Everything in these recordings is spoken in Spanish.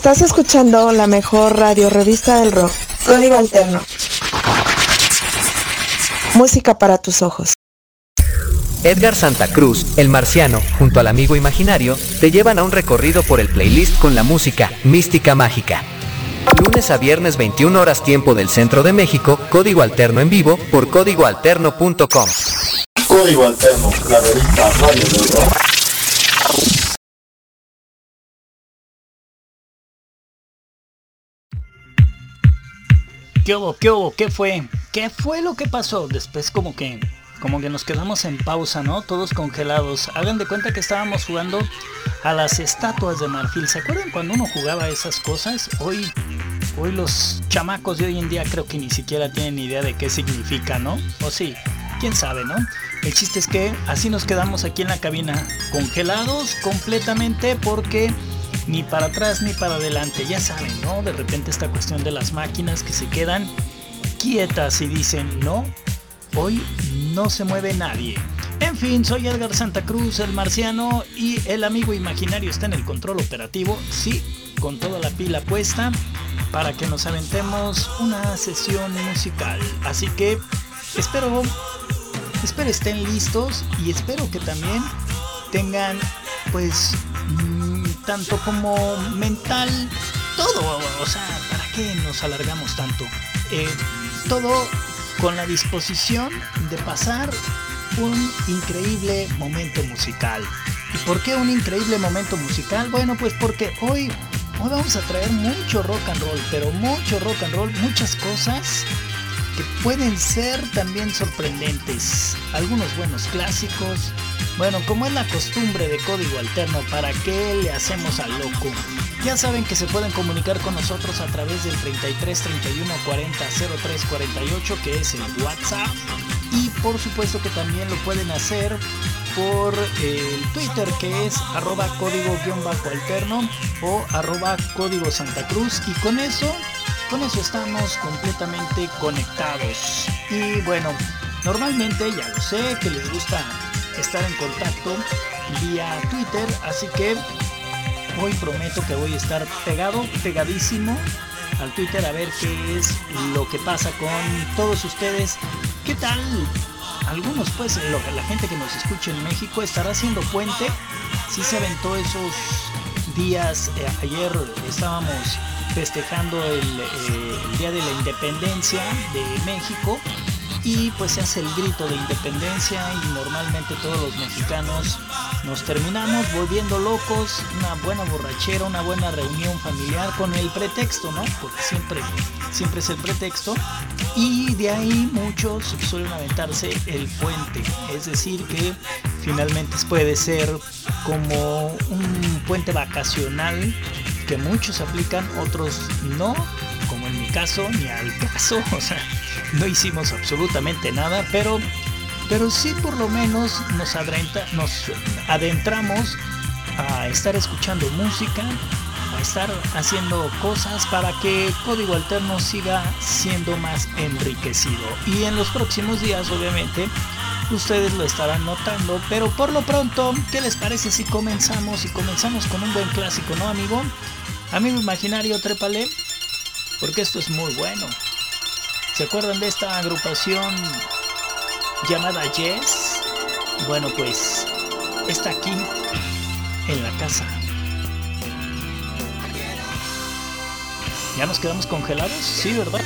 Estás escuchando la mejor radio revista del rock. Código Alterno. Música para tus ojos. Edgar Santa Cruz, el marciano, junto al amigo imaginario, te llevan a un recorrido por el playlist con la música Mística Mágica. Lunes a viernes 21 horas tiempo del centro de México, código alterno en vivo por códigoalterno.com. Código Alterno, la revista Radio del Rock. ¿Qué hubo? ¿Qué hubo? ¿Qué fue? ¿Qué fue lo que pasó? Después como que como que nos quedamos en pausa, ¿no? Todos congelados. Hagan de cuenta que estábamos jugando a las estatuas de marfil. ¿Se acuerdan cuando uno jugaba esas cosas? Hoy, hoy los chamacos de hoy en día creo que ni siquiera tienen idea de qué significa, ¿no? O sí, quién sabe, ¿no? El chiste es que así nos quedamos aquí en la cabina, congelados completamente porque ni para atrás ni para adelante, ya saben, ¿no? De repente esta cuestión de las máquinas que se quedan quietas y dicen, no, hoy no se mueve nadie. En fin, soy Edgar Santa Cruz, el marciano, y el amigo imaginario está en el control operativo, sí, con toda la pila puesta, para que nos aventemos una sesión musical. Así que espero, espero estén listos y espero que también tengan, pues, tanto como mental, todo, o sea, ¿para qué nos alargamos tanto? Eh, todo con la disposición de pasar un increíble momento musical. ¿Y por qué un increíble momento musical? Bueno, pues porque hoy, hoy vamos a traer mucho rock and roll, pero mucho rock and roll, muchas cosas que pueden ser también sorprendentes. Algunos buenos clásicos. Bueno, como es la costumbre de código alterno, ¿para qué le hacemos al loco? Ya saben que se pueden comunicar con nosotros a través del 33 31 40 03 48, que es el WhatsApp. Y por supuesto que también lo pueden hacer por el Twitter que es arroba código-alterno o arroba código Santa Cruz. Y con eso, con eso estamos completamente conectados. Y bueno, normalmente ya lo sé que les gusta estar en contacto vía Twitter, así que hoy prometo que voy a estar pegado, pegadísimo al Twitter a ver qué es lo que pasa con todos ustedes. ¿Qué tal? Algunos pues lo, la gente que nos escucha en México estará haciendo puente. Si se aventó esos días, eh, ayer estábamos festejando el, eh, el Día de la Independencia de México y pues se hace el grito de independencia y normalmente todos los mexicanos nos terminamos volviendo locos, una buena borrachera, una buena reunión familiar con el pretexto, ¿no? Porque siempre, siempre es el pretexto. Y de ahí muchos suelen aventarse el puente, es decir que finalmente puede ser como un puente vacacional que muchos aplican, otros no, como en mi caso, ni al caso, o sea, no hicimos absolutamente nada, pero, pero sí por lo menos nos, adentra, nos adentramos a estar escuchando música, a estar haciendo cosas para que Código Alterno siga siendo más enriquecido. Y en los próximos días, obviamente, ustedes lo estarán notando, pero por lo pronto, ¿qué les parece si comenzamos y comenzamos con un buen clásico, no amigo? Amigo imaginario, trépale, porque esto es muy bueno. ¿Se acuerdan de esta agrupación llamada Yes? Bueno, pues está aquí en la casa. ¿Ya nos quedamos congelados? Sí, ¿verdad?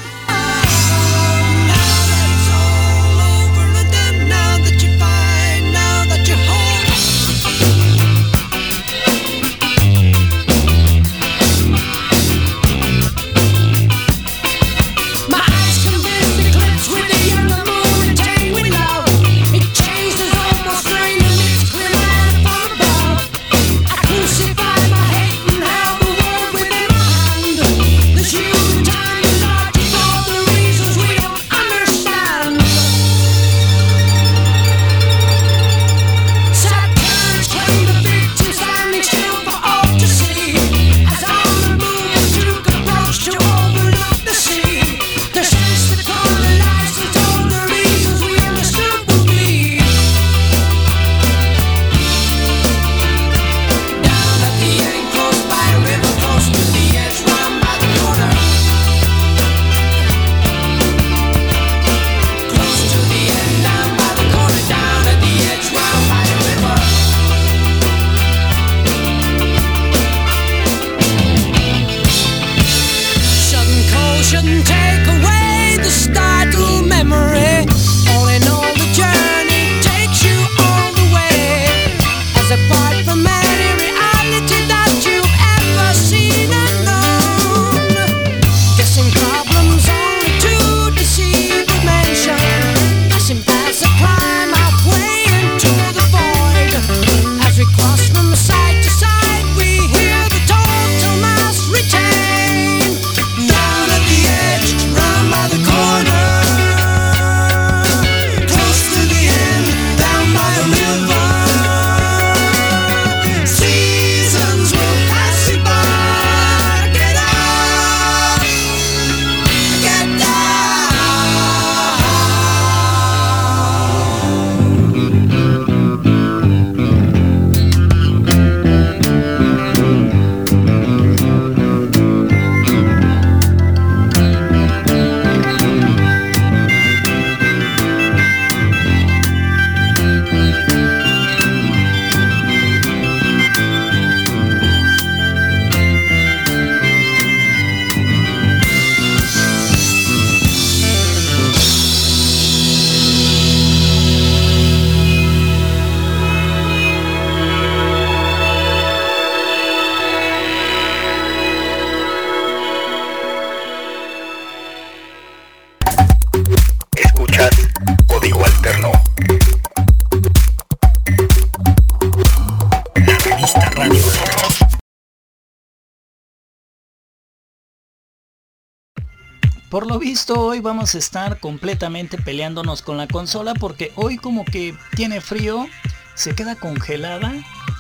Visto hoy vamos a estar completamente peleándonos con la consola porque hoy como que tiene frío, se queda congelada,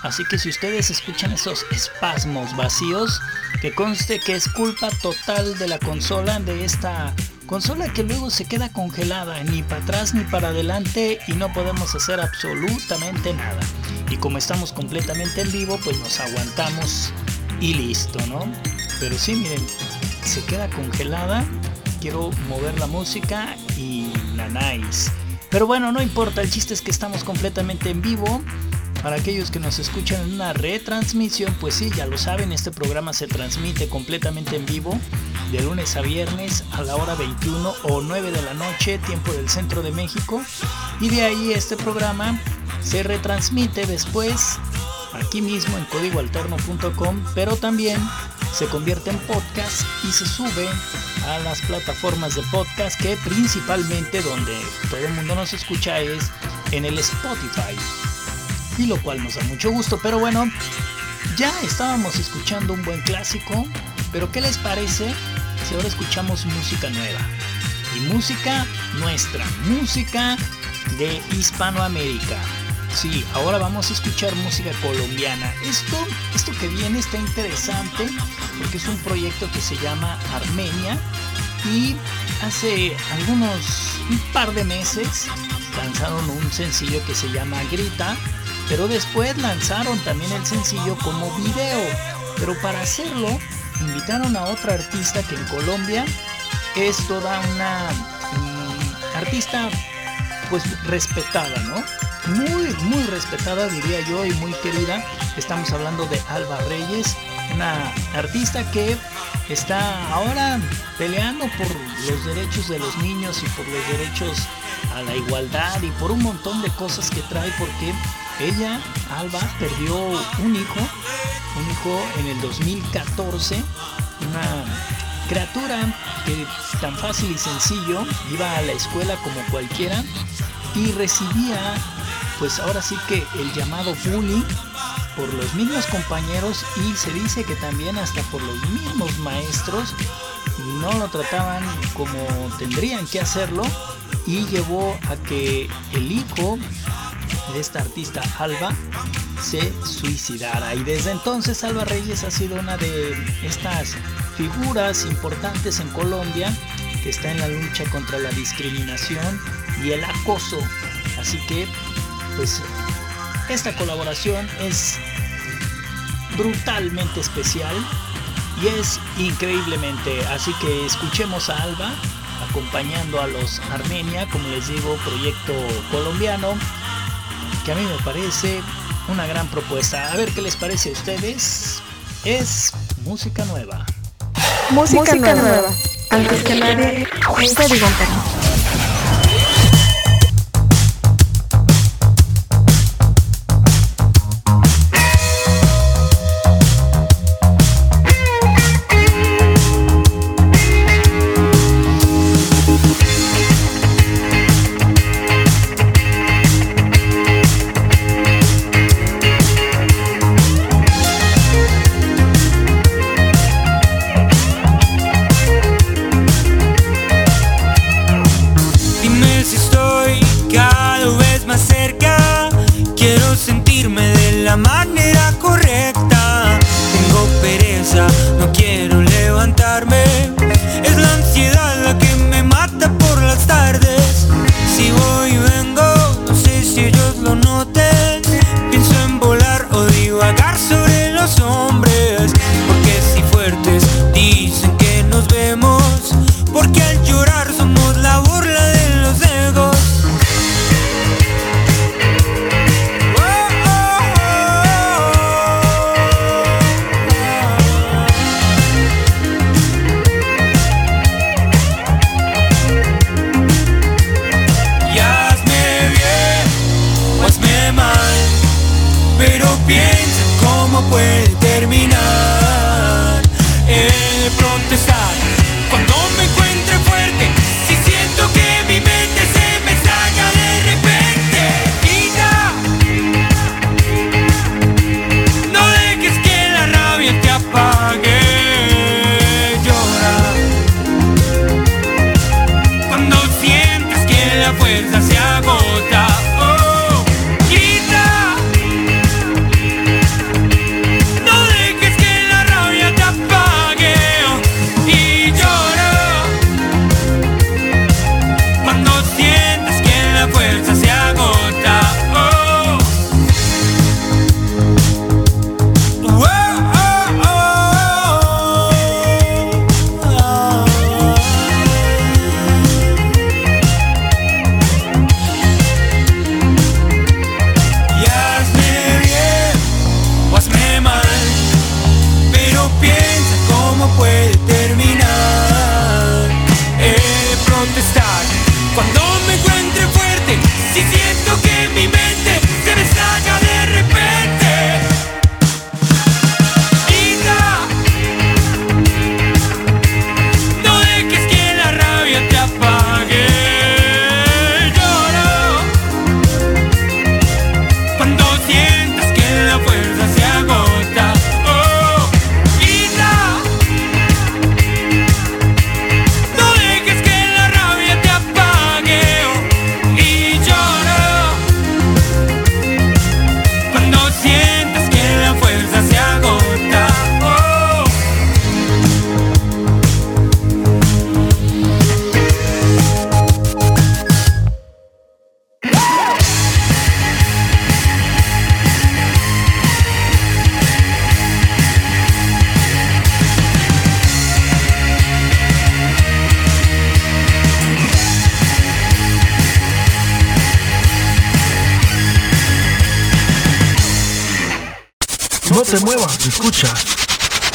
así que si ustedes escuchan esos espasmos vacíos, que conste que es culpa total de la consola, de esta consola que luego se queda congelada, ni para atrás ni para adelante y no podemos hacer absolutamente nada. Y como estamos completamente en vivo, pues nos aguantamos y listo, ¿no? Pero sí, miren, se queda congelada quiero mover la música y la. Pero bueno, no importa, el chiste es que estamos completamente en vivo. Para aquellos que nos escuchan en una retransmisión, pues sí, ya lo saben, este programa se transmite completamente en vivo de lunes a viernes a la hora 21 o 9 de la noche, tiempo del centro de México. Y de ahí este programa se retransmite después aquí mismo en códigoalterno.com, pero también se convierte en podcast y se sube a las plataformas de podcast que principalmente donde todo el mundo nos escucha es en el Spotify. Y lo cual nos da mucho gusto, pero bueno, ya estábamos escuchando un buen clásico, pero ¿qué les parece si ahora escuchamos música nueva? Y música nuestra, música de Hispanoamérica. Sí, ahora vamos a escuchar música colombiana. Esto, esto que viene está interesante porque es un proyecto que se llama Armenia y hace algunos un par de meses lanzaron un sencillo que se llama Grita, pero después lanzaron también el sencillo como video. Pero para hacerlo invitaron a otra artista que en Colombia es toda una mm, artista pues respetada, ¿no? Muy, muy respetada, diría yo, y muy querida. Estamos hablando de Alba Reyes, una artista que está ahora peleando por los derechos de los niños y por los derechos a la igualdad y por un montón de cosas que trae porque ella, Alba, perdió un hijo, un hijo en el 2014, una criatura que tan fácil y sencillo iba a la escuela como cualquiera y recibía pues ahora sí que el llamado bullying por los mismos compañeros y se dice que también hasta por los mismos maestros no lo trataban como tendrían que hacerlo y llevó a que el hijo de esta artista Alba se suicidara. Y desde entonces Alba Reyes ha sido una de estas figuras importantes en Colombia que está en la lucha contra la discriminación y el acoso. Así que pues esta colaboración es brutalmente especial y es increíblemente. Así que escuchemos a Alba acompañando a los Armenia, como les digo, proyecto colombiano, que a mí me parece una gran propuesta. A ver qué les parece a ustedes. Es música nueva. Música, nueva. Antes que nadie, se mueva, escucha.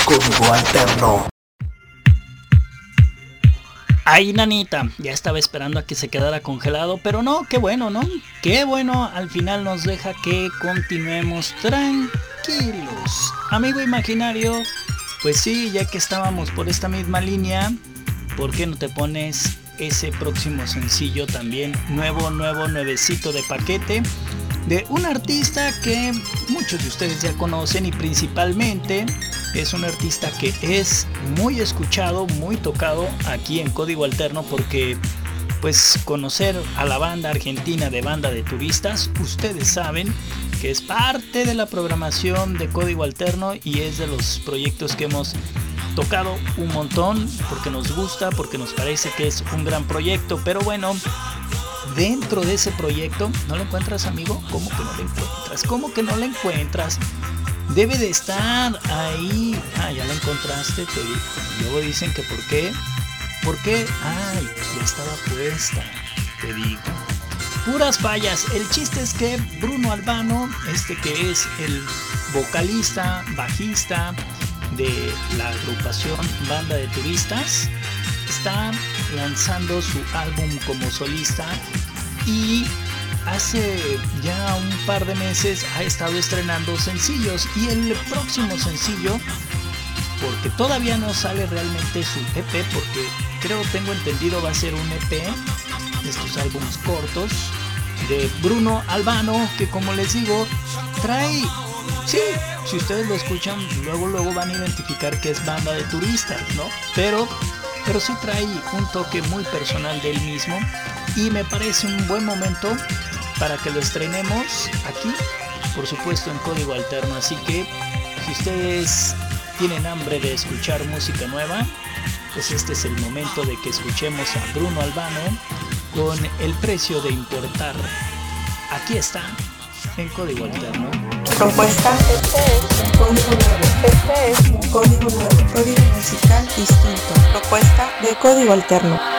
Código alterno. Ay, nanita, ya estaba esperando a que se quedara congelado, pero no, qué bueno, ¿no? Qué bueno, al final nos deja que continuemos tranquilos. Amigo imaginario, pues sí, ya que estábamos por esta misma línea, ¿por qué no te pones ese próximo sencillo también nuevo, nuevo, nuevecito de paquete? De un artista que muchos de ustedes ya conocen y principalmente es un artista que es muy escuchado, muy tocado aquí en Código Alterno porque pues conocer a la banda argentina de banda de turistas, ustedes saben que es parte de la programación de Código Alterno y es de los proyectos que hemos tocado un montón porque nos gusta, porque nos parece que es un gran proyecto, pero bueno, dentro de ese proyecto, ¿no lo encuentras amigo? ¿Cómo que no lo encuentras? ¿Cómo que no lo encuentras? Debe de estar ahí. Ah, ya la encontraste, te digo. Luego dicen que por qué. ¿Por qué? Ay, ya estaba puesta, te digo. Puras fallas. El chiste es que Bruno Albano, este que es el vocalista, bajista de la agrupación Banda de Turistas, está lanzando su álbum como solista y hace ya un par de meses ha estado estrenando sencillos y el próximo sencillo porque todavía no sale realmente su EP porque creo tengo entendido va a ser un EP de estos álbumes cortos de Bruno Albano que como les digo trae sí si ustedes lo escuchan luego luego van a identificar que es banda de turistas no pero pero sí trae un toque muy personal del mismo y me parece un buen momento para que lo estrenemos aquí, por supuesto en código alterno. Así que si ustedes tienen hambre de escuchar música nueva, pues este es el momento de que escuchemos a Bruno Albano con el precio de importar. Aquí está, en código alterno. Propuesta. Este es código nuevo. Este es código nuevo. Código musical distinto. Propuesta de código alterno.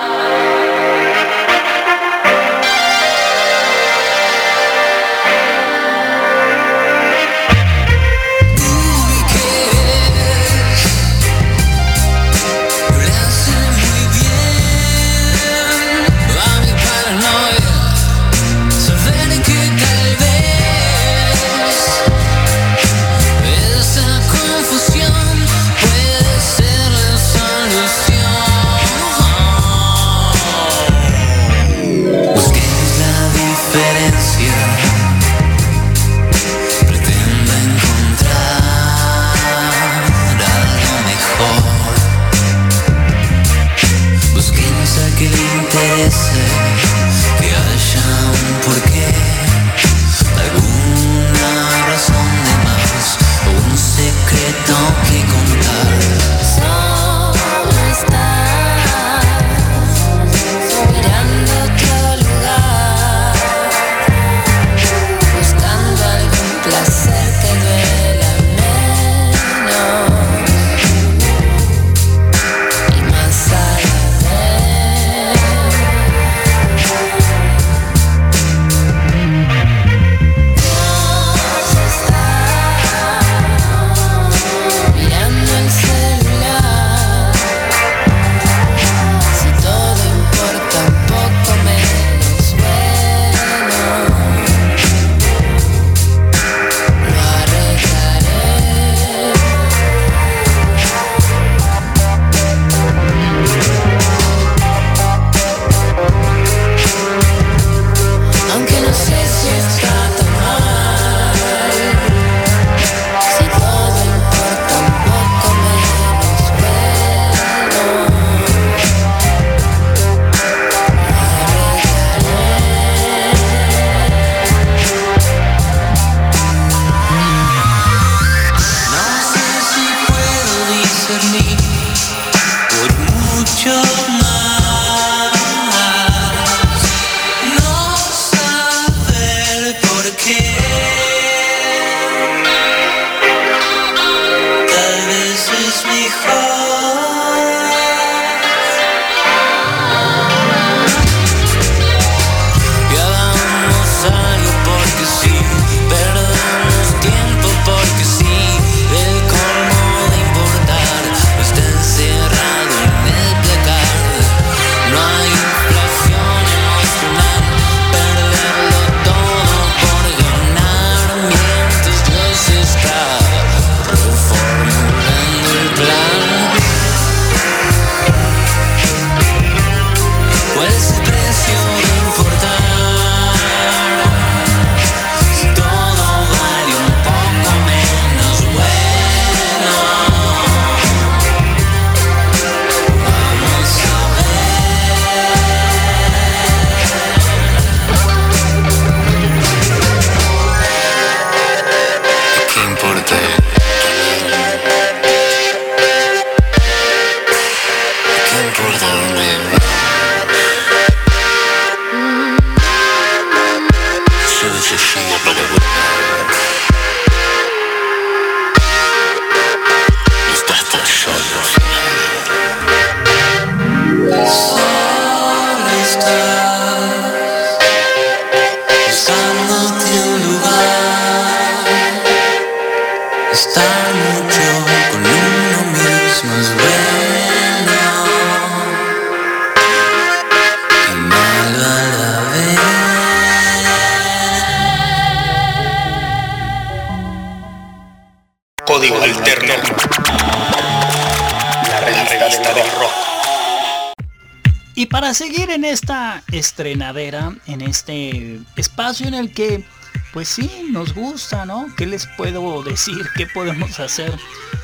En el que, pues sí, nos gusta, ¿no? ¿Qué les puedo decir? ¿Qué podemos hacer?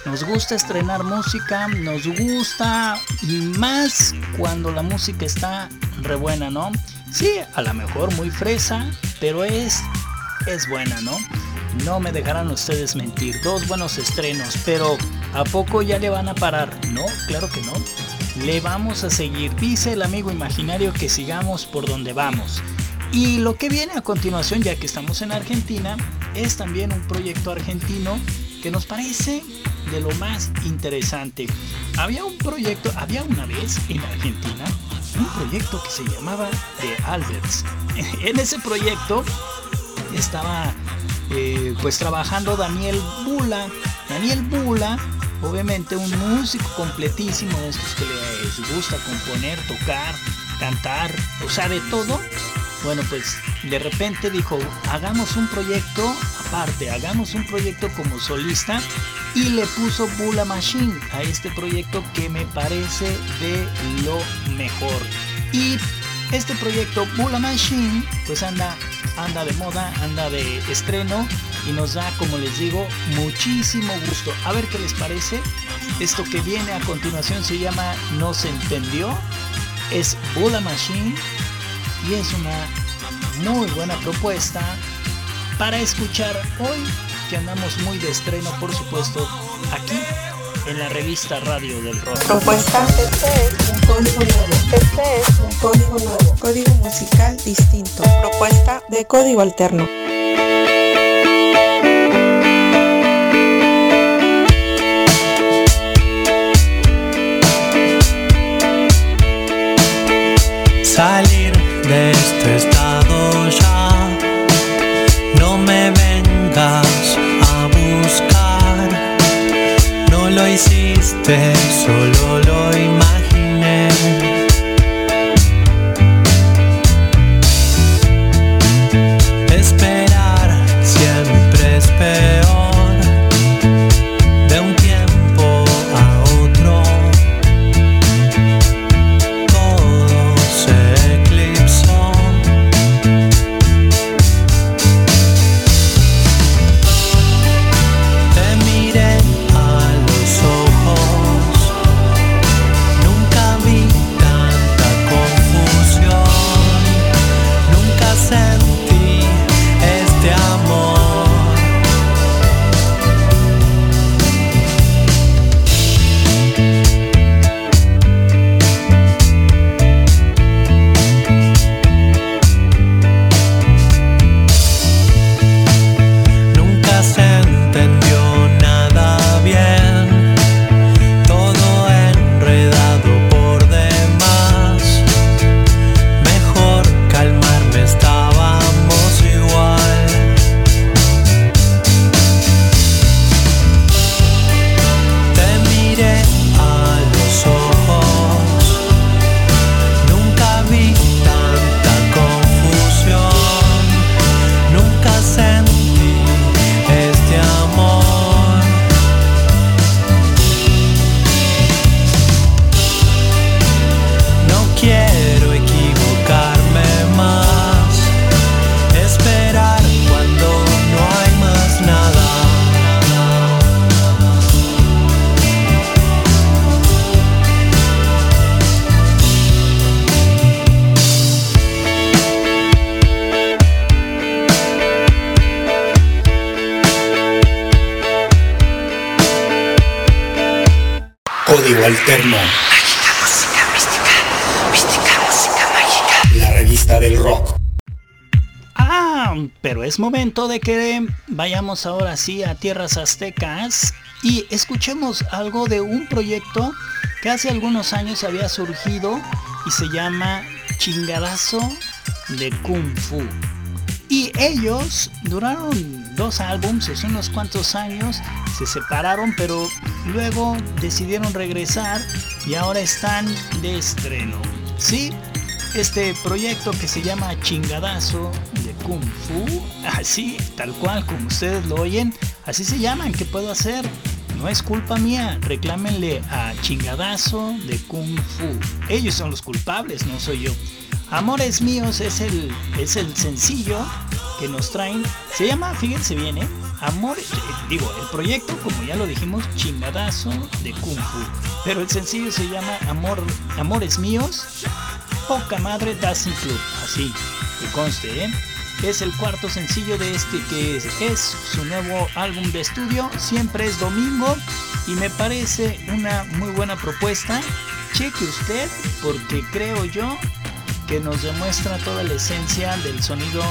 Nos gusta estrenar música, nos gusta y más cuando la música está re buena, ¿no? Sí, a lo mejor muy fresa, pero es, es buena, ¿no? No me dejarán ustedes mentir, dos buenos estrenos, pero ¿a poco ya le van a parar? No, claro que no le vamos a seguir. Dice el amigo imaginario que sigamos por donde vamos. Y lo que viene a continuación, ya que estamos en Argentina, es también un proyecto argentino que nos parece de lo más interesante. Había un proyecto, había una vez en Argentina, un proyecto que se llamaba The Alberts. En ese proyecto estaba eh, pues trabajando Daniel Bula. Daniel Bula obviamente un músico completísimo de estos que les gusta componer, tocar, cantar, o sea, de todo. Bueno, pues de repente dijo, hagamos un proyecto aparte, hagamos un proyecto como solista y le puso Bula Machine a este proyecto que me parece de lo mejor. Y este proyecto Bula Machine pues anda, anda de moda, anda de estreno y nos da, como les digo, muchísimo gusto. A ver qué les parece. Esto que viene a continuación se llama No se entendió. Es Bula Machine y es una muy buena propuesta para escuchar hoy que andamos muy de estreno, por supuesto, aquí en la revista Radio del Rock. Propuesta, este es un código nuevo. Este es un código nuevo. Código musical distinto. Propuesta de código alterno. salir de este estado ya. No me vengas a buscar, no lo hiciste, solo lo de que vayamos ahora sí a tierras aztecas y escuchemos algo de un proyecto que hace algunos años había surgido y se llama Chingadazo de Kung Fu. Y ellos duraron dos álbumes, hace unos cuantos años, se separaron, pero luego decidieron regresar y ahora están de estreno. Sí, este proyecto que se llama Chingadazo de Kung Fu, así, tal cual como ustedes lo oyen, así se llaman, ¿qué puedo hacer? No es culpa mía, reclámenle a Chingadazo de Kung Fu. Ellos son los culpables, no soy yo. Amores Míos es el, es el sencillo que nos traen. Se llama, fíjense bien, ¿eh? Amor, eh, digo, el proyecto, como ya lo dijimos, chingadazo de Kung Fu. Pero el sencillo se llama Amor, Amores Míos, Poca Madre Dancing Club. Así, que conste, ¿eh? Es el cuarto sencillo de este que es, es su nuevo álbum de estudio. Siempre es domingo y me parece una muy buena propuesta. Cheque usted porque creo yo que nos demuestra toda la esencia del sonido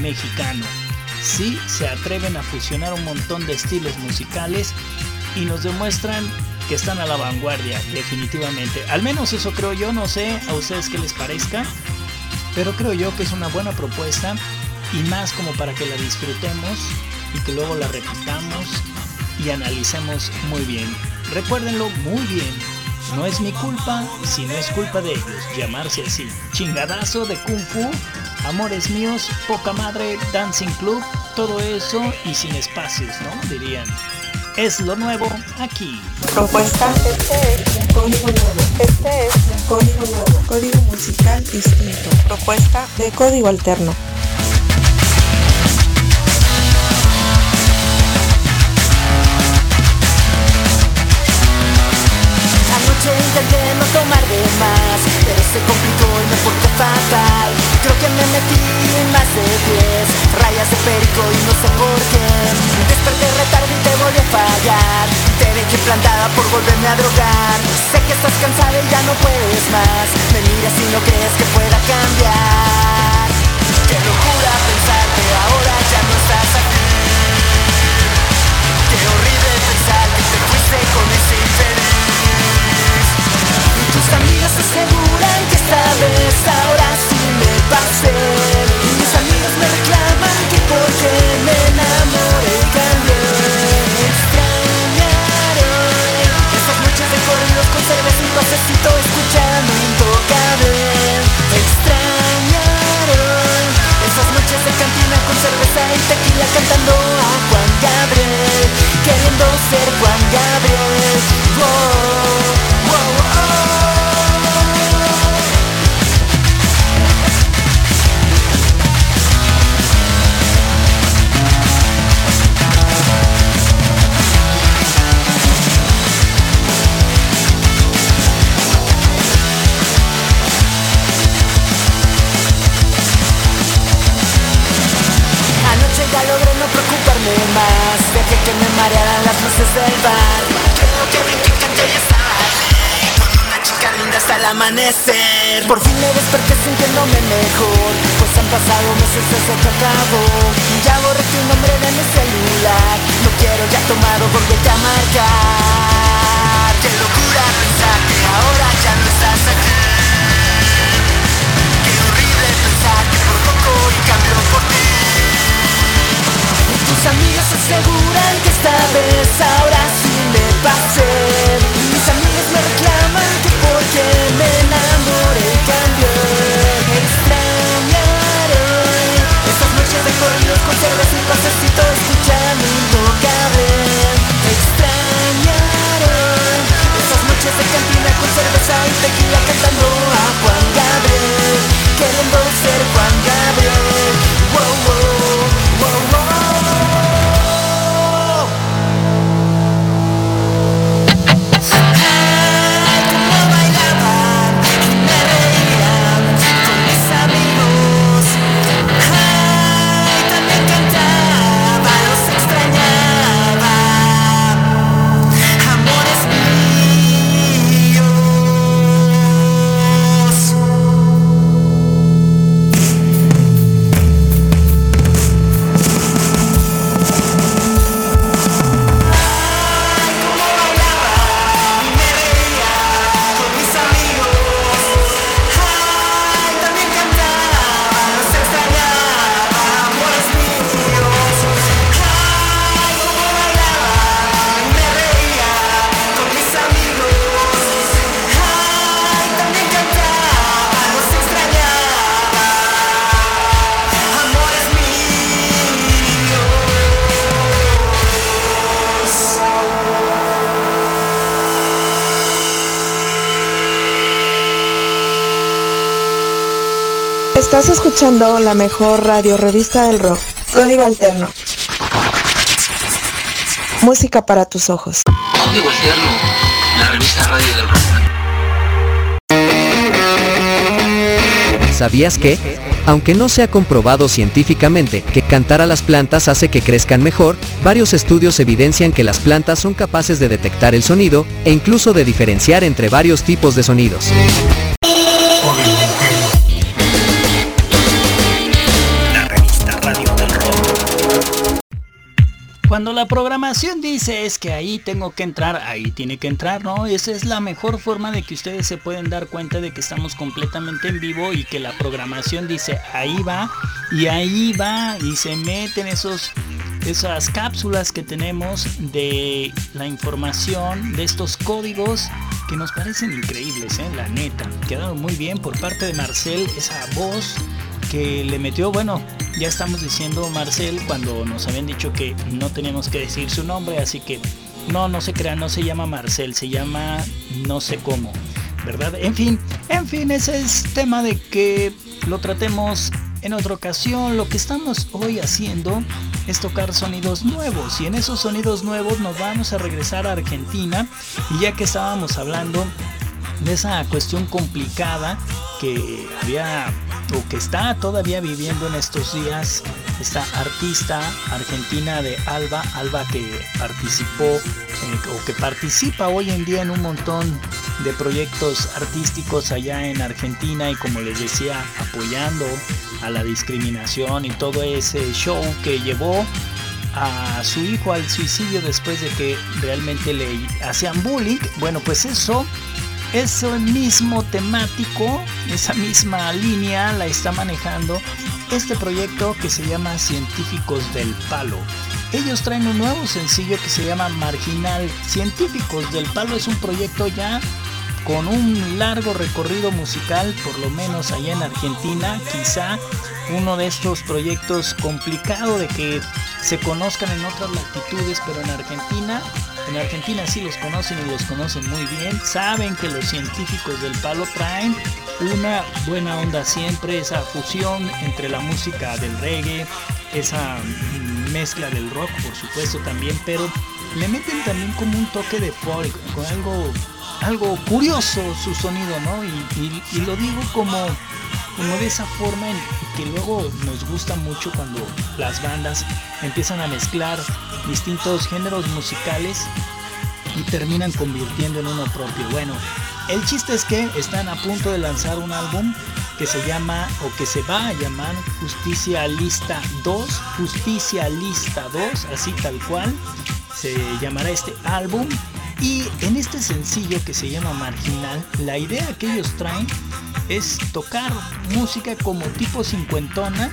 mexicano. Sí, se atreven a fusionar un montón de estilos musicales y nos demuestran que están a la vanguardia, definitivamente. Al menos eso creo yo, no sé a ustedes qué les parezca, pero creo yo que es una buena propuesta y más como para que la disfrutemos y que luego la repitamos y analicemos muy bien. Recuérdenlo muy bien, no es mi culpa si no es culpa de ellos llamarse así. Chingadazo de Kung Fu, Amores Míos, Poca Madre, Dancing Club, todo eso y sin espacios, ¿no? Dirían. Es lo nuevo aquí. Propuesta. Este es un código nuevo. Este es un código nuevo. Código musical distinto. Propuesta de código alterno. Tomar de más Pero se complicó y me porté fatal. Creo que me metí en más de 10 Rayas de perico y no sé por qué. Desperté retardo y te volví a fallar. Te dejé plantada por volverme a drogar. Sé que estás cansada y ya no puedes más. Me miras y no crees que pueda cambiar. Qué locura pensar que ahora ya no estás aquí. Qué horrible pensar que te fuiste con ese infeliz escuchando la mejor radio revista del rock. Código Alterno. Música para tus ojos. Código Alterno, la revista radio del rock. ¿Sabías que? Aunque no se ha comprobado científicamente que cantar a las plantas hace que crezcan mejor, varios estudios evidencian que las plantas son capaces de detectar el sonido e incluso de diferenciar entre varios tipos de sonidos. La programación dice es que ahí tengo que entrar, ahí tiene que entrar, ¿no? Esa es la mejor forma de que ustedes se pueden dar cuenta de que estamos completamente en vivo y que la programación dice ahí va y ahí va y se meten esos esas cápsulas que tenemos de la información de estos códigos que nos parecen increíbles, ¿eh? la neta. Quedaron muy bien por parte de Marcel, esa voz que le metió, bueno, ya estamos diciendo Marcel cuando nos habían dicho que no teníamos que decir su nombre, así que no, no se crea, no se llama Marcel, se llama no sé cómo, ¿verdad? En fin, en fin, ese es tema de que lo tratemos en otra ocasión. Lo que estamos hoy haciendo es tocar sonidos nuevos y en esos sonidos nuevos nos vamos a regresar a Argentina y ya que estábamos hablando de esa cuestión complicada que había o que está todavía viviendo en estos días esta artista argentina de Alba, Alba que participó eh, o que participa hoy en día en un montón de proyectos artísticos allá en Argentina y como les decía apoyando a la discriminación y todo ese show que llevó a su hijo al suicidio después de que realmente le hacían bullying. Bueno, pues eso ese mismo temático, esa misma línea la está manejando este proyecto que se llama Científicos del Palo. Ellos traen un nuevo sencillo que se llama Marginal. Científicos del Palo es un proyecto ya con un largo recorrido musical, por lo menos allá en Argentina, quizá uno de estos proyectos complicado de que se conozcan en otras latitudes, pero en Argentina en Argentina sí los conocen y los conocen muy bien. Saben que los científicos del palo traen una buena onda siempre, esa fusión entre la música del reggae, esa mezcla del rock por supuesto también, pero le meten también como un toque de folk, con algo, algo curioso su sonido, ¿no? Y, y lo digo como como de esa forma en que luego nos gusta mucho cuando las bandas empiezan a mezclar distintos géneros musicales y terminan convirtiendo en uno propio. Bueno, el chiste es que están a punto de lanzar un álbum que se llama o que se va a llamar Justicia Lista 2, Justicia Lista 2, así tal cual se llamará este álbum. Y en este sencillo que se llama Marginal, la idea que ellos traen es tocar música como tipo cincuentona,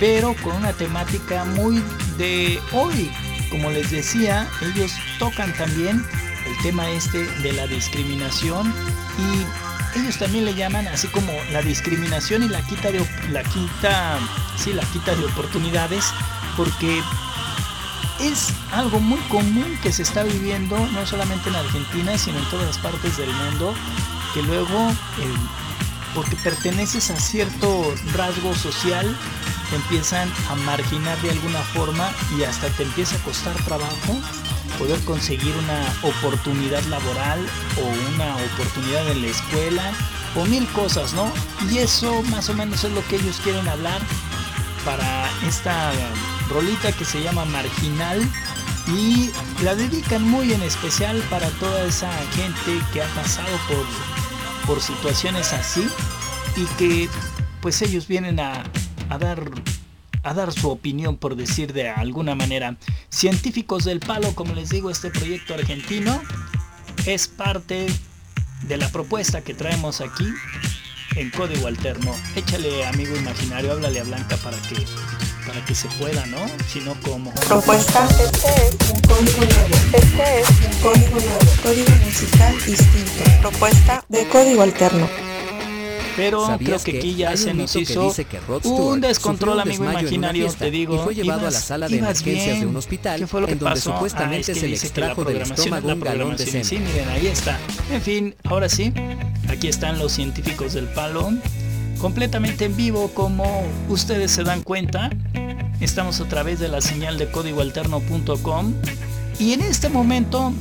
pero con una temática muy de hoy. Como les decía, ellos tocan también el tema este de la discriminación y ellos también le llaman así como la discriminación y la quita de la quita, sí, la quita de oportunidades porque es algo muy común que se está viviendo no solamente en Argentina, sino en todas partes del mundo, que luego porque perteneces a cierto rasgo social, te empiezan a marginar de alguna forma y hasta te empieza a costar trabajo poder conseguir una oportunidad laboral o una oportunidad en la escuela o mil cosas, ¿no? Y eso más o menos es lo que ellos quieren hablar para esta rolita que se llama Marginal y la dedican muy en especial para toda esa gente que ha pasado por por situaciones así y que pues ellos vienen a, dar a dar su opinión por decir de alguna manera. Científicos del palo, como les digo, este proyecto argentino es parte de la propuesta que traemos aquí en código alterno. Échale amigo imaginario, háblale a Blanca para que para que se pueda, ¿no? Si no como. Propuesta. Este es un código nuevo. Este es un código nuevo. Código musical distinto. Propuesta de código alterno. Pero creo que aquí ya se nos hizo un descontrol, amigo imaginario, te digo. Y fue llevado a la sala de emergencias de un hospital, ¿Qué fue lo que en donde pasó? supuestamente Ah, es que se le dice que la extrajo del programación estómago un galón de programación. semen. Sí, miren, ahí está. En fin, ahora sí, aquí están los científicos del palo completamente en vivo como ustedes se dan cuenta. Estamos a través de la señal de códigoalterno.com y en este momento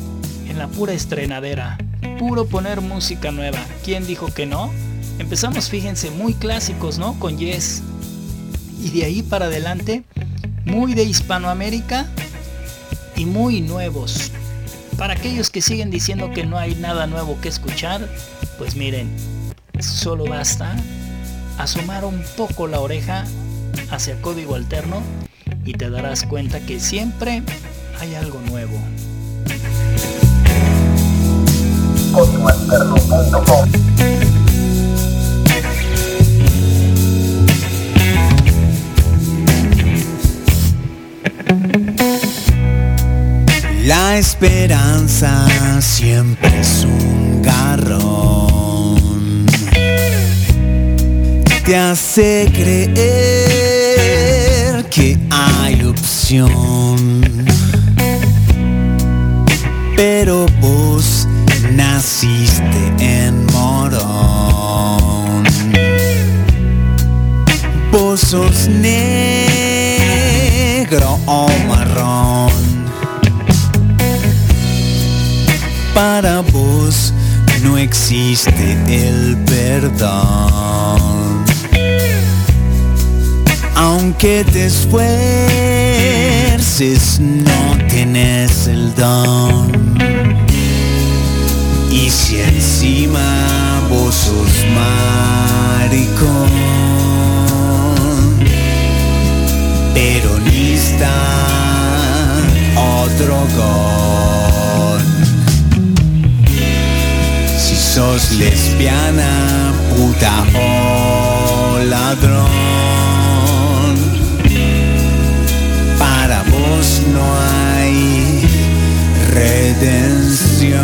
en la pura estrenadera, puro poner música nueva. ¿Quién dijo que no? Empezamos, fíjense, muy clásicos, ¿no? Con Yes. Y de ahí para adelante, muy de Hispanoamérica y muy nuevos. Para aquellos que siguen diciendo que no hay nada nuevo que escuchar, pues miren, solo basta asomar un poco la oreja hacia código alterno y te darás cuenta que siempre hay algo nuevo. La esperanza siempre es un garrón. Te hace creer que hay opción. Pero vos naciste en morón. Vos sos negro o marrón. Para vos no existe el perdón. Aunque te esfuerces, no tienes el don. Y si encima vos sos maricón, peronista, otro gol. Si sos lesbiana, puta o ladrón, redención.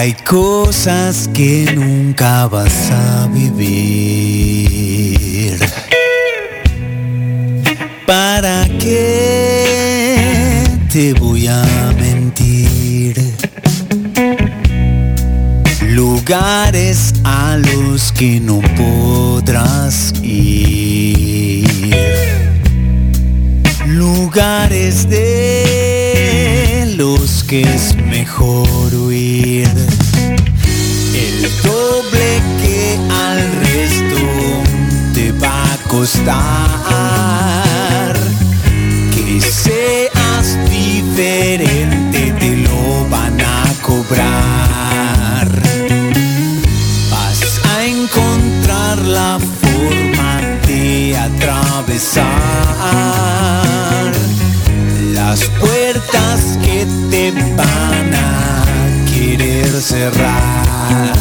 Hay cosas que nunca vas a vivir. ¿Para qué te voy a mentir? Lugares a los que no podrás ir. Lugares de los que es mejor huir. Costar. Que seas diferente te lo van a cobrar. Vas a encontrar la forma de atravesar las puertas que te van a querer cerrar.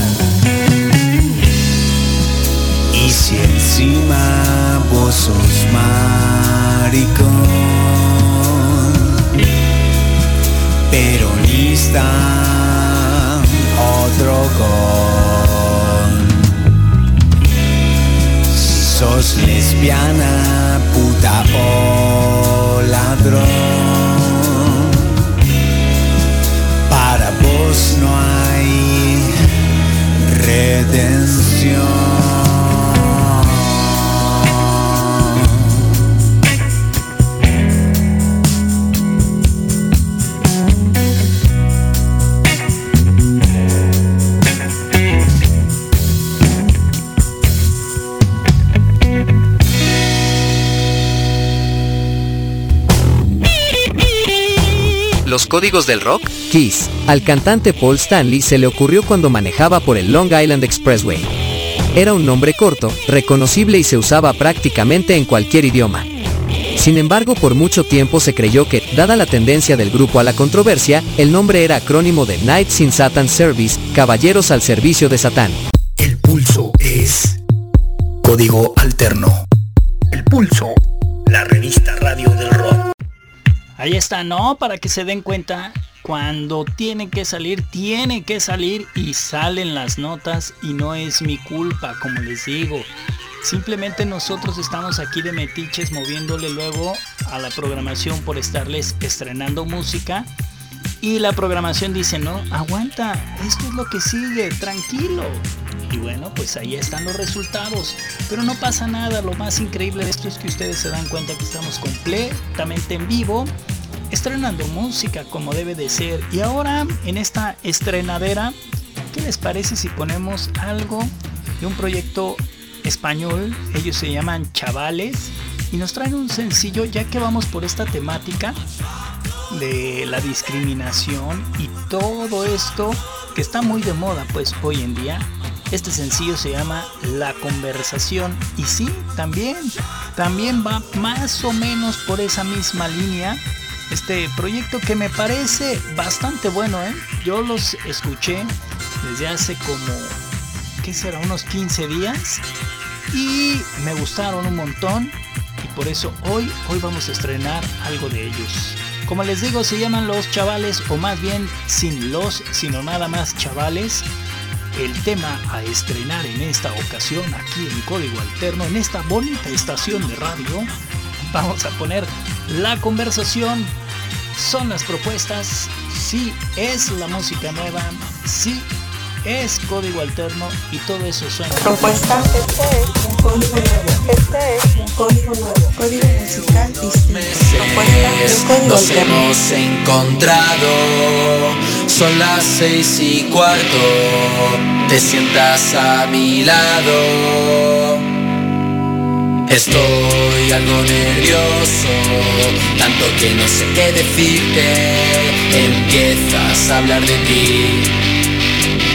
Y si encima sos maricón, peronista, otro. Si sos lesbiana, puta o ladrón, para vos no hay redención. Los códigos del rock, Kiss. Al cantante Paul Stanley se le ocurrió cuando manejaba por el Long Island Expressway. Era un nombre corto, reconocible y se usaba prácticamente en cualquier idioma. Sin embargo, por mucho tiempo se creyó que, dada la tendencia del grupo a la controversia, el nombre era acrónimo de Knights in Satan Service, Caballeros al Servicio de Satán. El pulso es código alterno. ¿No? Para que se den cuenta, cuando tiene que salir, tiene que salir y salen las notas y no es mi culpa, como les digo. Simplemente nosotros estamos aquí de metiches moviéndole luego a la programación por estarles estrenando música. Y la programación dice, no, aguanta, esto es lo que sigue, tranquilo. Y bueno, pues ahí están los resultados. Pero no pasa nada, lo más increíble de esto es que ustedes se dan cuenta que estamos completamente en vivo, estrenando música como debe de ser. Y ahora, en esta estrenadera, ¿qué les parece si ponemos algo de un proyecto español? Ellos se llaman Chavales y nos traen un sencillo ya que vamos por esta temática de la discriminación y todo esto que está muy de moda pues hoy en día. Este sencillo se llama La conversación y sí, también, también va más o menos por esa misma línea. Este proyecto que me parece bastante bueno, ¿eh? Yo los escuché desde hace como, ¿qué será? Unos 15 días y me gustaron un montón y por eso hoy, hoy vamos a estrenar algo de ellos. Como les digo, se llaman los chavales, o más bien sin los, sino nada más chavales. El tema a estrenar en esta ocasión aquí en Código Alterno, en esta bonita estación de radio, vamos a poner la conversación. Son las propuestas, sí es la música nueva, sí es código alterno y todo eso suena. Propuesta, este es un código nuevo. Este es un código nuevo. Código musical distinto. Propuesta código Nos alterno. hemos encontrado, son las seis y cuarto, te sientas a mi lado. Estoy algo nervioso, tanto que no sé qué decirte. Empiezas a hablar de ti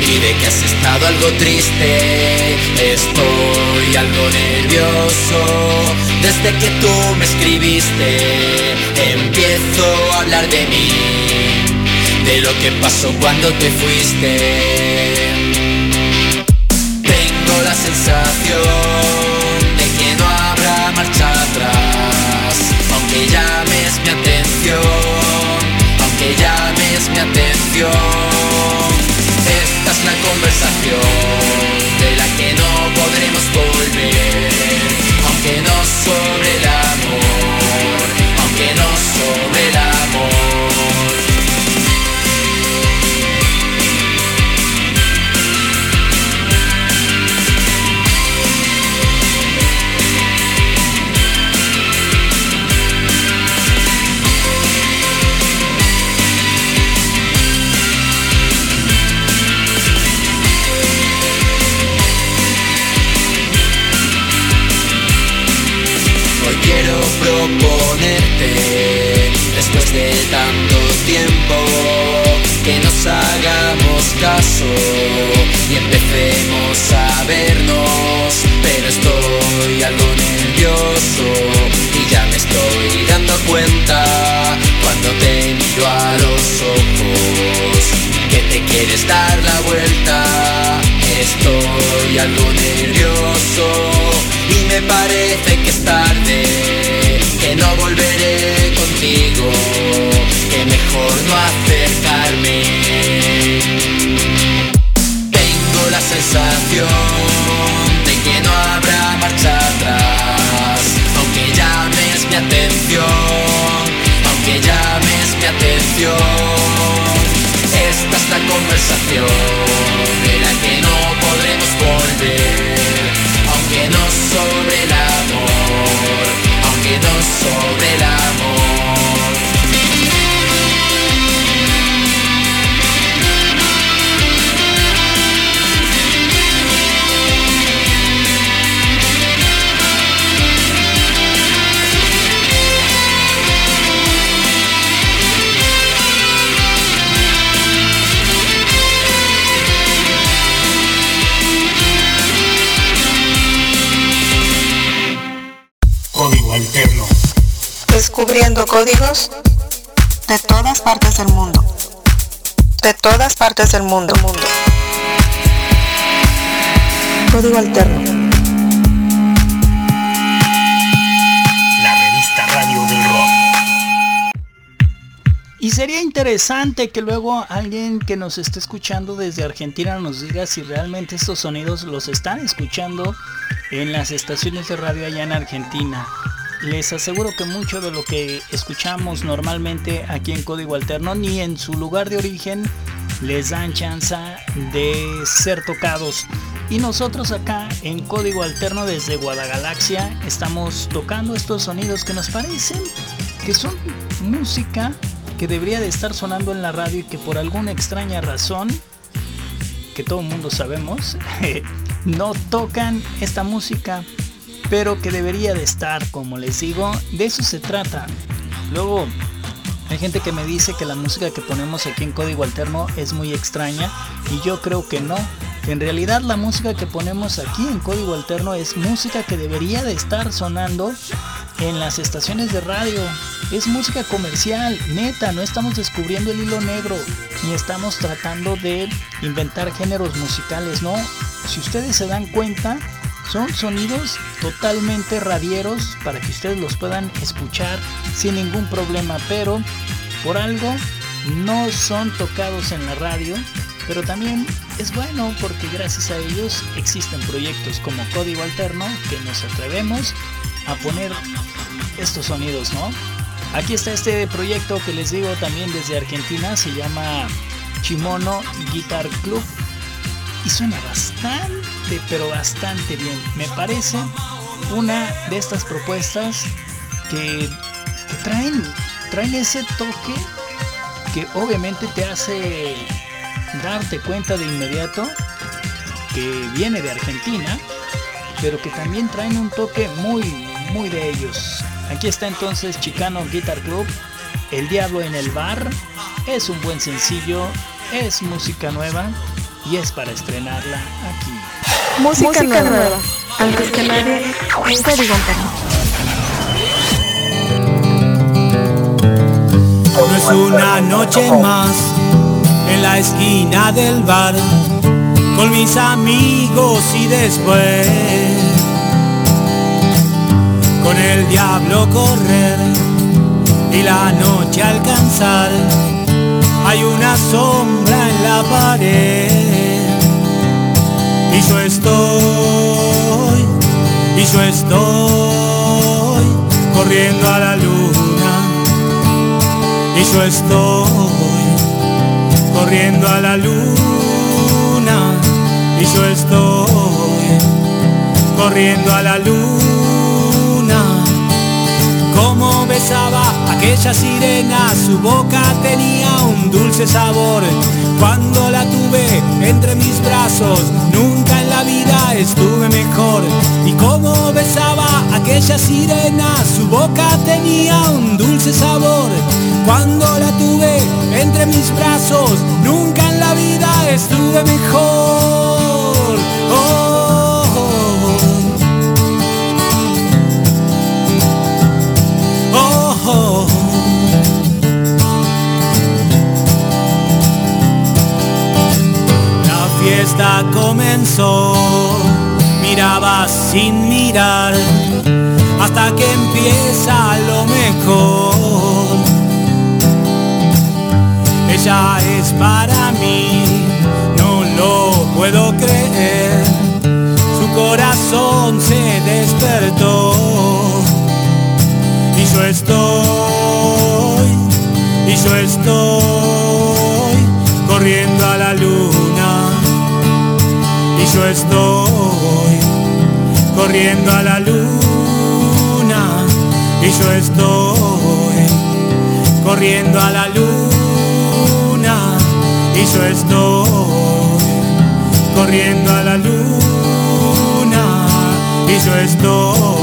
y de que has estado algo triste. Estoy algo nervioso desde que tú me escribiste. Empiezo a hablar de mí, de lo que pasó cuando te fuiste. Tengo la sensación aunque llames mi atención, descubriendo códigos de todas partes del mundo. De todas partes del mundo. mundo. Código alterno. La revista Radio del Rock. Y sería interesante que luego alguien que nos esté escuchando desde Argentina nos diga si realmente estos sonidos los están escuchando en las estaciones de radio allá en Argentina. Les aseguro que mucho de lo que escuchamos normalmente aquí en Código Alterno ni en su lugar de origen les dan chance de ser tocados. Y nosotros acá en Código Alterno desde Guadagalaxia estamos tocando estos sonidos que nos parecen que son música que debería de estar sonando en la radio y que por alguna extraña razón, que todo el mundo sabemos, no tocan esta música, pero que debería de estar, como les digo, de eso se trata. Luego, hay gente que me dice que la música que ponemos aquí en Código Alterno es muy extraña y yo creo que no. En realidad la música que ponemos aquí en Código Alterno es música que debería de estar sonando en las estaciones de radio. Es música comercial, neta, no estamos descubriendo el hilo negro ni estamos tratando de inventar géneros musicales, no. Si ustedes se dan cuenta, son sonidos totalmente radieros para que ustedes los puedan escuchar sin ningún problema, pero por algo no son tocados en la radio, pero también es bueno porque gracias a ellos existen proyectos como Código Alterno que nos atrevemos a poner estos sonidos, ¿no? Aquí está este proyecto que les digo también desde Argentina, se llama Chimono Guitar Club y suena bastante, pero bastante bien. Me parece una de estas propuestas que, que traen, traen ese toque que obviamente te hace darte cuenta de inmediato que viene de Argentina, pero que también traen un toque muy, muy de ellos. Aquí está entonces Chicano Guitar Club, El Diablo en el Bar, es un buen sencillo, es música nueva y es para estrenarla aquí. Música, Música nueva. nueva. Antes que nadie, No es una noche más en la esquina del bar con mis amigos y después con el diablo correr y la noche alcanzar. Hay una sombra en la pared y yo estoy, y yo estoy corriendo a la luna. Y yo estoy corriendo a la luna. Y yo estoy corriendo a la luna aquella sirena su boca tenía un dulce sabor. Cuando la tuve entre mis brazos nunca en la vida estuve mejor. Y como besaba aquella sirena su boca tenía un dulce sabor. Cuando la tuve entre mis brazos, nunca en la vida estuve mejor. Oh, sin mirar, hasta que empieza lo mejor ella es para mí, no lo puedo creer. Su corazón se despertó y yo estoy, y yo estoy corriendo a la luna y yo estoy corriendo a la luna y yo estoy corriendo a la luna y yo estoy corriendo a la luna y yo estoy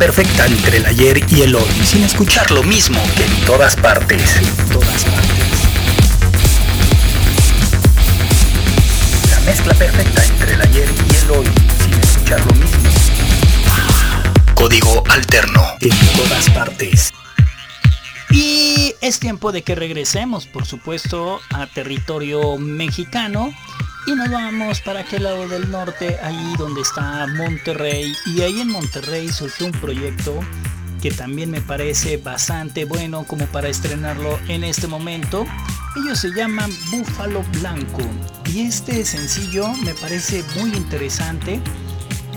perfecta entre el ayer y el hoy, sin escuchar lo mismo que en todas partes. En todas partes. La mezcla perfecta entre el ayer y el hoy, sin escuchar lo mismo. Código alterno en todas partes. Y es tiempo de que regresemos, por supuesto, a territorio mexicano. Y nos vamos para aquel lado del norte, ahí donde está Monterrey. Y ahí en Monterrey surgió un proyecto que también me parece bastante bueno como para estrenarlo en este momento. Ellos se llaman Búfalo Blanco. Y este sencillo me parece muy interesante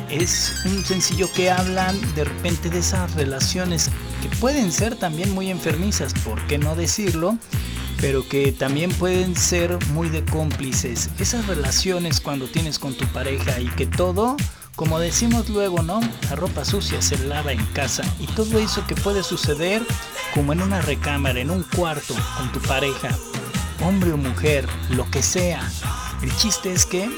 es un sencillo que hablan de repente de esas relaciones que pueden ser también muy enfermizas, ¿por qué no decirlo? Pero que también pueden ser muy de cómplices. Esas relaciones cuando tienes con tu pareja y que todo, como decimos luego, ¿no? La ropa sucia se lava en casa y todo eso que puede suceder como en una recámara, en un cuarto con tu pareja, hombre o mujer, lo que sea. El chiste es que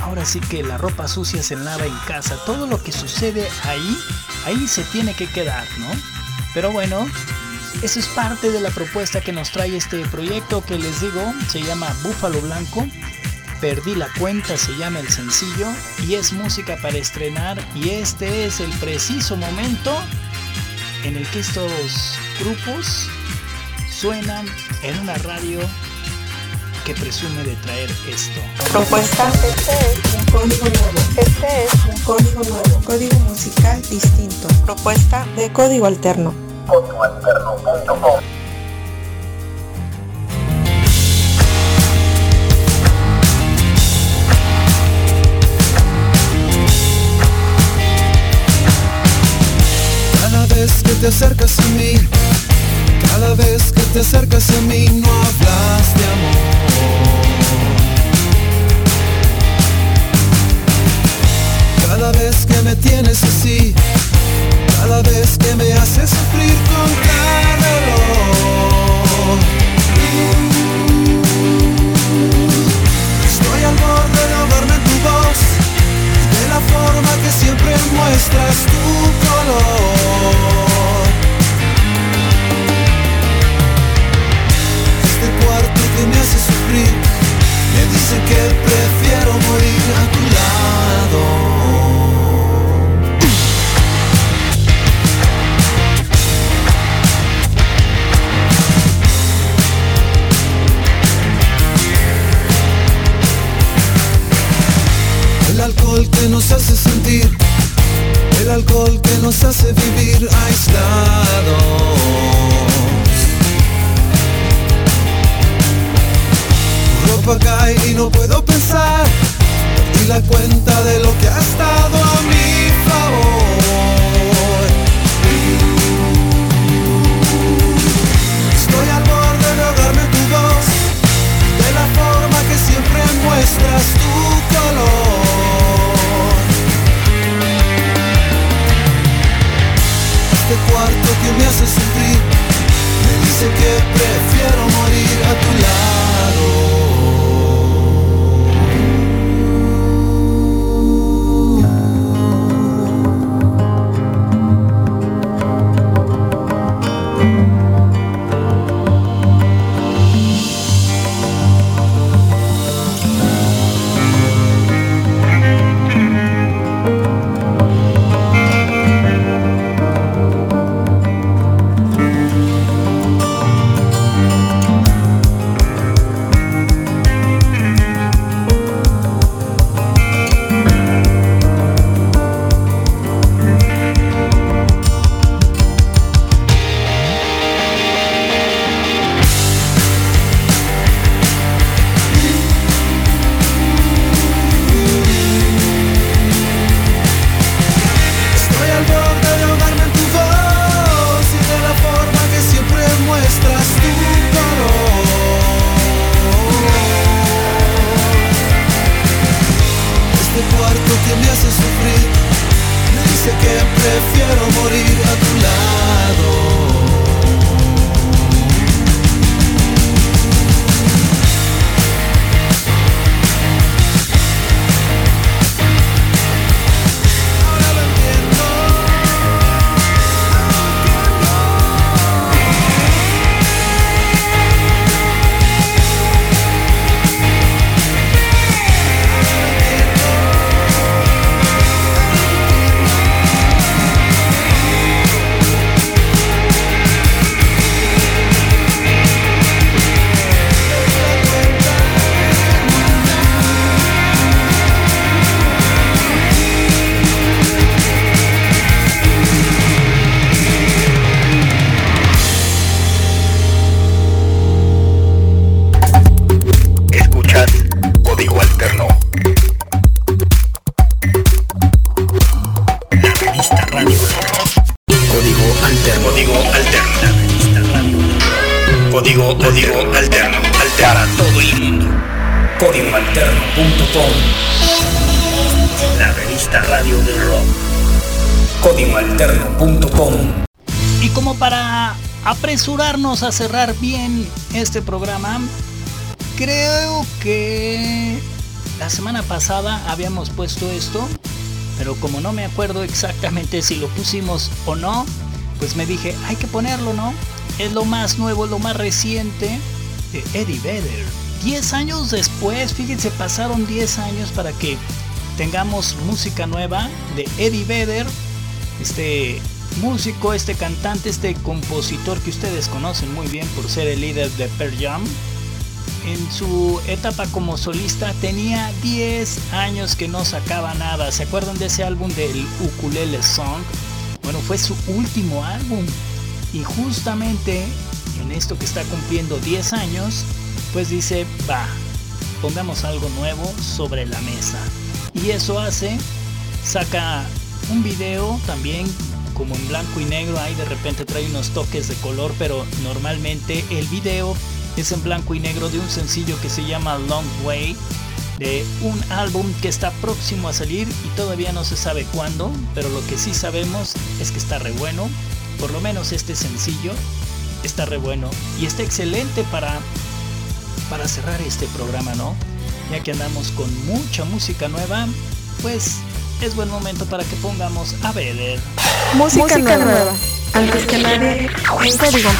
ahora sí que la ropa sucia se lava en casa, todo lo que sucede ahí, ahí se tiene que quedar, ¿no? Pero bueno, eso es parte de la propuesta que nos trae este proyecto que les digo, se llama Búfalo Blanco. Perdí la cuenta, se llama el sencillo y es música para estrenar y este es el preciso momento en el que estos grupos suenan en una radio que presume de traer esto. Propuesta. Este es un código nuevo. Este es un código nuevo. Código musical distinto. Propuesta de código alterno. Códigoalterno.com Cada vez que te acercas a mí cada vez que te acercas a mí no hablas de amor. Cada vez que me tienes así, cada vez que me haces sufrir con cada. Estoy al borde de ahogarme tu voz, de la forma que siempre muestras tu color. Cerrar bien este programa, creo que la semana pasada habíamos puesto esto, pero como no me acuerdo exactamente si lo pusimos o no, pues me dije, hay que ponerlo, ¿no? Es lo más nuevo, lo más reciente de Eddie Vedder. 10 años después, fíjense, pasaron 10 años para que tengamos música nueva de Eddie Vedder, este músico, este cantante, este compositor que ustedes conocen muy bien por ser el líder de Pearl Jam. En su etapa como solista tenía 10 años que no sacaba nada. ¿Se acuerdan de ese álbum del Ukulele Song? Bueno, fue su último álbum. Y justamente en esto que está cumpliendo 10 años, pues dice, va, pongamos algo nuevo sobre la mesa. Y eso hace, saca un video también como en blanco y negro, ahí de repente trae unos toques de color, pero normalmente el video es en blanco y negro de un sencillo que se llama Long Way, de un álbum que está próximo a salir y todavía no se sabe cuándo, pero lo que sí sabemos es que está re bueno, por lo menos este sencillo está re bueno y está excelente para, para cerrar este programa, ¿no? Ya que andamos con mucha música nueva, pues es buen momento para que pongamos a ver. Música, nueva. Antes que nadie, un código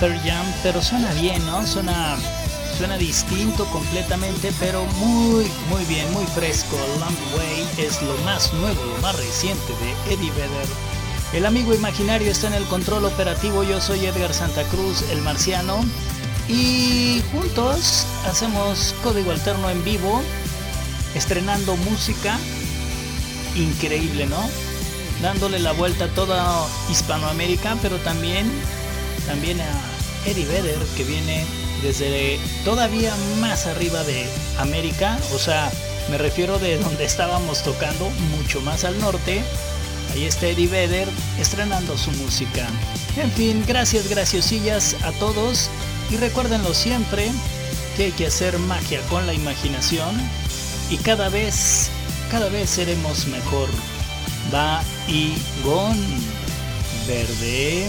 Jam, pero suena bien, ¿no? Suena, suena distinto completamente, pero muy, muy bien, muy fresco. Long Way es lo más nuevo, lo más reciente de Eddie Vedder. El amigo imaginario está en el control operativo, yo soy Edgar Santa Cruz, el marciano, y juntos hacemos código alterno en vivo, estrenando música increíble, ¿no? dándole la vuelta a toda Hispanoamérica, pero también, también a Eddie Vedder, que viene desde todavía más arriba de América, o sea, me refiero de donde estábamos tocando, mucho más al norte. Ahí está Eddie Vedder estrenando su música. En fin, gracias, graciosillas a todos y recuérdenlo siempre que hay que hacer magia con la imaginación y cada vez, cada vez seremos mejor va y gon verde.